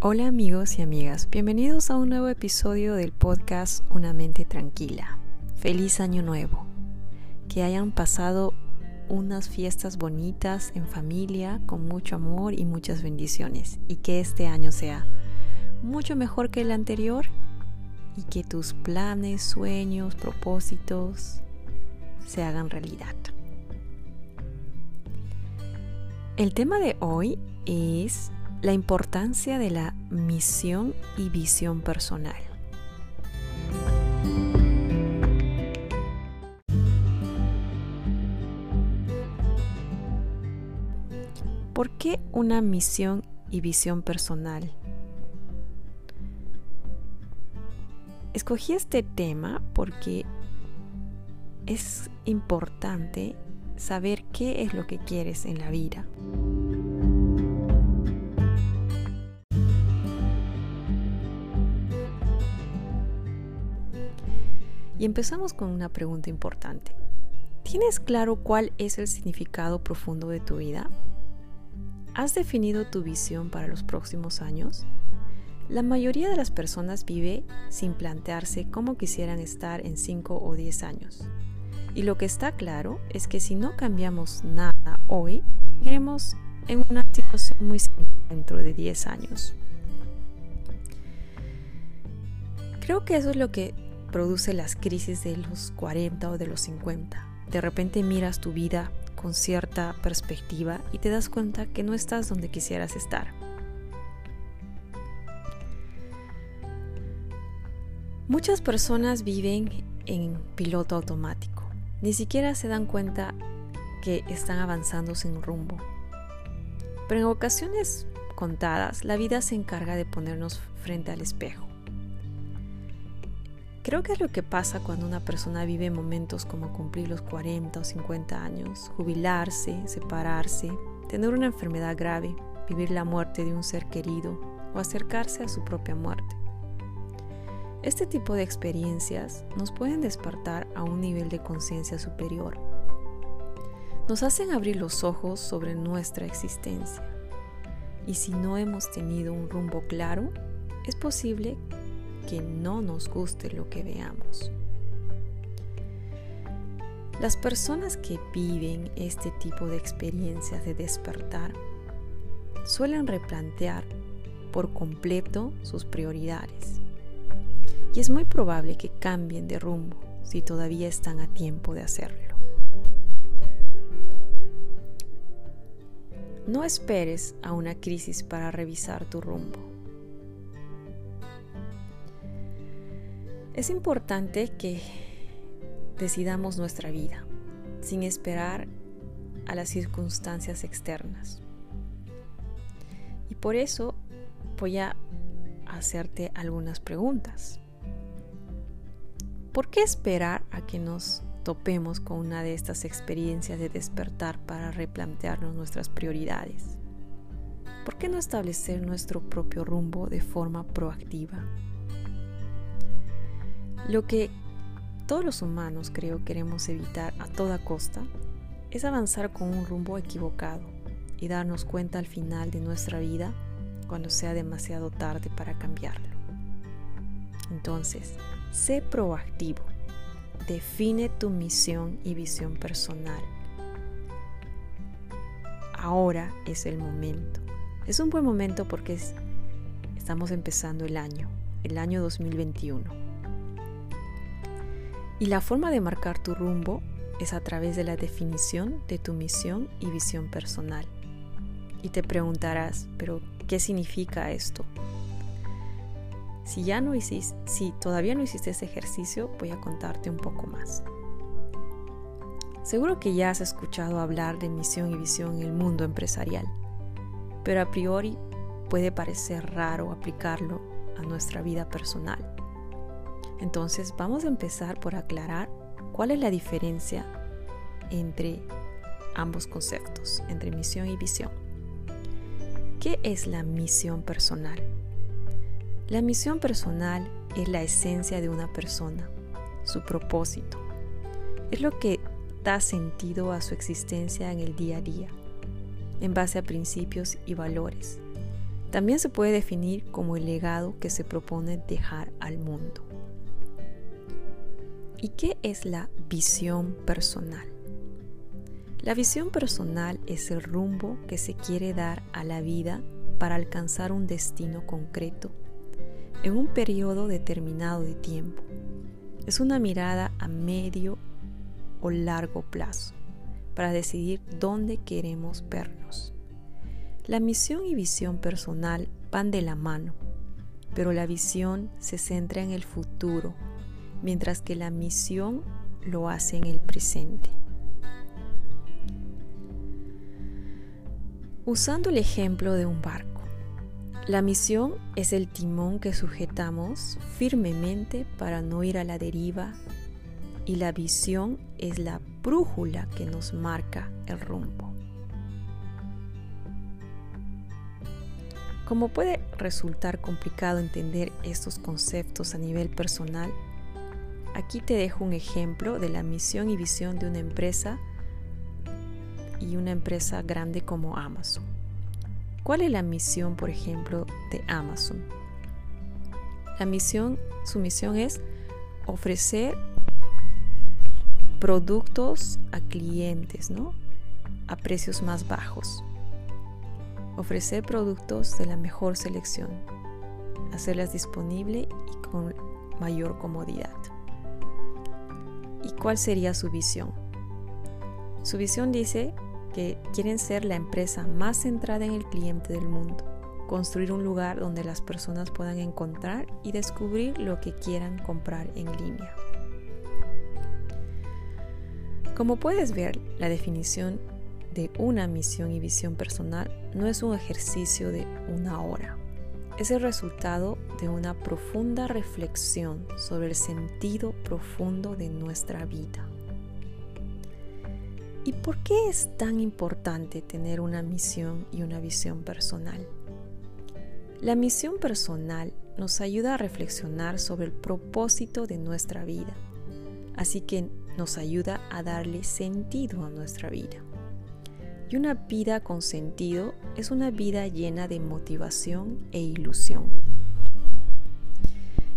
Hola amigos y amigas, bienvenidos a un nuevo episodio del podcast Una mente tranquila. Feliz año nuevo. Que hayan pasado unas fiestas bonitas en familia, con mucho amor y muchas bendiciones. Y que este año sea mucho mejor que el anterior y que tus planes, sueños, propósitos se hagan realidad. El tema de hoy es la importancia de la misión y visión personal. ¿Por qué una misión y visión personal? Escogí este tema porque es importante saber qué es lo que quieres en la vida. Y empezamos con una pregunta importante. ¿Tienes claro cuál es el significado profundo de tu vida? ¿Has definido tu visión para los próximos años? La mayoría de las personas vive sin plantearse cómo quisieran estar en 5 o 10 años. Y lo que está claro es que si no cambiamos nada hoy, iremos en una situación muy similar dentro de 10 años. Creo que eso es lo que produce las crisis de los 40 o de los 50. De repente miras tu vida con cierta perspectiva y te das cuenta que no estás donde quisieras estar. Muchas personas viven en piloto automático. Ni siquiera se dan cuenta que están avanzando sin rumbo. Pero en ocasiones contadas, la vida se encarga de ponernos frente al espejo Creo que es lo que pasa cuando una persona vive momentos como cumplir los 40 o 50 años, jubilarse, separarse, tener una enfermedad grave, vivir la muerte de un ser querido o acercarse a su propia muerte. Este tipo de experiencias nos pueden despertar a un nivel de conciencia superior. Nos hacen abrir los ojos sobre nuestra existencia. Y si no hemos tenido un rumbo claro, es posible que no nos guste lo que veamos. Las personas que viven este tipo de experiencias de despertar suelen replantear por completo sus prioridades. Y es muy probable que cambien de rumbo si todavía están a tiempo de hacerlo. No esperes a una crisis para revisar tu rumbo. Es importante que decidamos nuestra vida sin esperar a las circunstancias externas. Y por eso voy a hacerte algunas preguntas. ¿Por qué esperar a que nos topemos con una de estas experiencias de despertar para replantearnos nuestras prioridades? ¿Por qué no establecer nuestro propio rumbo de forma proactiva? Lo que todos los humanos creo queremos evitar a toda costa es avanzar con un rumbo equivocado y darnos cuenta al final de nuestra vida cuando sea demasiado tarde para cambiarlo. Entonces, sé proactivo. Define tu misión y visión personal. Ahora es el momento. Es un buen momento porque estamos empezando el año, el año 2021. Y la forma de marcar tu rumbo es a través de la definición de tu misión y visión personal. Y te preguntarás, pero ¿qué significa esto? Si ya no hiciste, si todavía no hiciste ese ejercicio, voy a contarte un poco más. Seguro que ya has escuchado hablar de misión y visión en el mundo empresarial, pero a priori puede parecer raro aplicarlo a nuestra vida personal. Entonces vamos a empezar por aclarar cuál es la diferencia entre ambos conceptos, entre misión y visión. ¿Qué es la misión personal? La misión personal es la esencia de una persona, su propósito. Es lo que da sentido a su existencia en el día a día, en base a principios y valores, También se puede definir como el legado que se propone dejar al mundo. ¿Y qué es la visión personal? La visión personal es el rumbo que se quiere dar a la vida para alcanzar un destino concreto en un periodo determinado de tiempo. Es una mirada a medio o largo plazo para decidir dónde queremos vernos. La misión y visión personal van de la mano, pero la visión se centra en el futuro, mientras que la misión lo hace en el presente. Usando el ejemplo de un barco, la misión es el timón que sujetamos firmemente para no ir a la deriva y la visión es la brújula que nos marca el rumbo. Como puede resultar complicado entender estos conceptos a nivel personal, aquí te dejo un ejemplo de la misión y visión de una empresa y una empresa grande como Amazon. ¿Cuál es la misión, por ejemplo, de Amazon? La misión, su misión es ofrecer productos a clientes, ¿no? A precios más bajos. Ofrecer productos de la mejor selección. Hacerlas disponible y con mayor comodidad. ¿Y cuál sería su visión? Su visión dice que quieren ser la empresa más centrada en el cliente del mundo, construir un lugar donde las personas puedan encontrar y descubrir lo que quieran comprar en línea. Como puedes ver, la definición de una misión y visión personal no es un ejercicio de una hora. Es el resultado de una profunda reflexión sobre el sentido profundo de nuestra vida. ¿Y por qué es tan importante tener una misión y una visión personal? La misión personal nos ayuda a reflexionar sobre el propósito de nuestra vida, así que nos ayuda a darle sentido a nuestra vida. Y una vida con sentido es una vida llena de motivación e ilusión.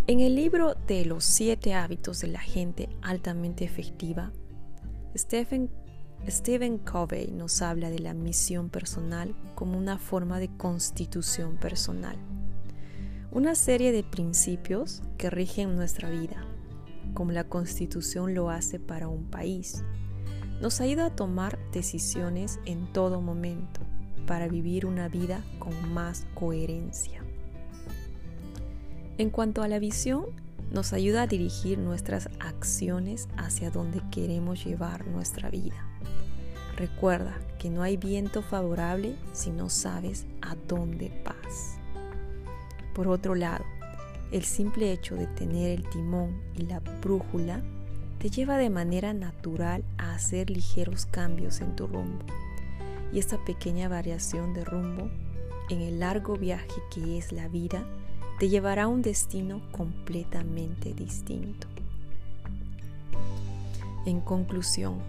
En el libro de los siete hábitos de la gente altamente efectiva, Stephen Stephen Covey nos habla de la misión personal como una forma de constitución personal, una serie de principios que rigen nuestra vida, como la constitución lo hace para un país. Nos ayuda a tomar decisiones en todo momento para vivir una vida con más coherencia. En cuanto a la visión, nos ayuda a dirigir nuestras acciones hacia donde queremos llevar nuestra vida. Recuerda que no hay viento favorable si no sabes a dónde vas. Por otro lado, el simple hecho de tener el timón y la brújula te lleva de manera natural a hacer ligeros cambios en tu rumbo. Y esta pequeña variación de rumbo en el largo viaje que es la vida te llevará a un destino completamente distinto. En conclusión,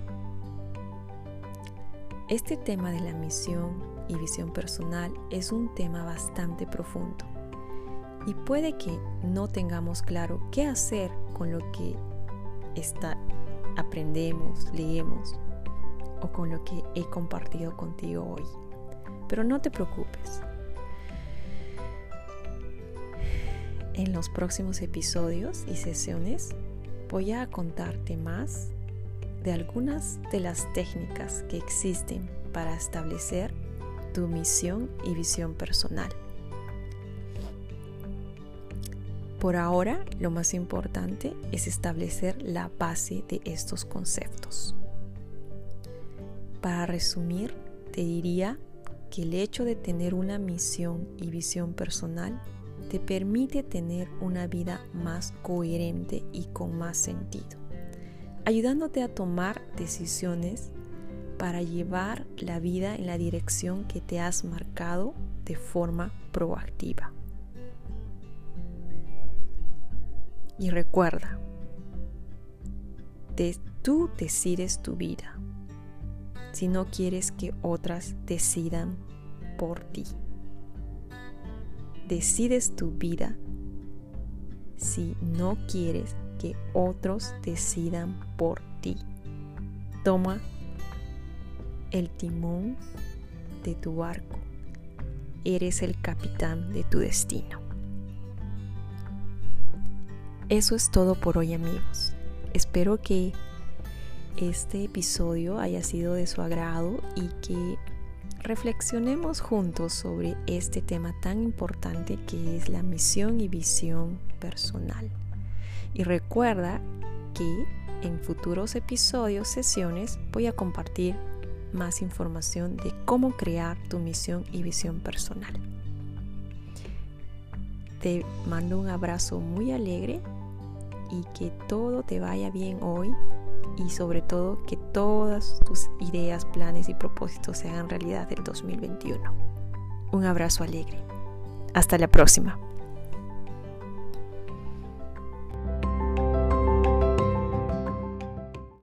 este tema de la misión y visión personal es un tema bastante profundo y puede que no tengamos claro qué hacer con lo que está, aprendemos, leemos o con lo que he compartido contigo hoy. Pero no te preocupes. En los próximos episodios y sesiones voy a contarte más de algunas de las técnicas que existen para establecer tu misión y visión personal. Por ahora, lo más importante es establecer la base de estos conceptos. Para resumir, te diría que el hecho de tener una misión y visión personal te permite tener una vida más coherente y con más sentido ayudándote a tomar decisiones para llevar la vida en la dirección que te has marcado de forma proactiva. Y recuerda, tú decides tu vida si no quieres que otras decidan por ti. decides tu vida si no quieres que otros decidan por ti. Toma el timón de tu barco. Eres el capitán de tu destino. Eso es todo por hoy amigos. Espero que este episodio haya sido de su agrado y que reflexionemos juntos sobre este tema tan importante que es la misión y visión personal. Y recuerda que en futuros episodios, sesiones, voy a compartir más información de cómo crear tu misión y visión personal. Te mando un abrazo muy alegre y que todo te vaya bien hoy y sobre todo que todas tus ideas, planes y propósitos se hagan realidad del 2021. Un abrazo alegre. Hasta la próxima.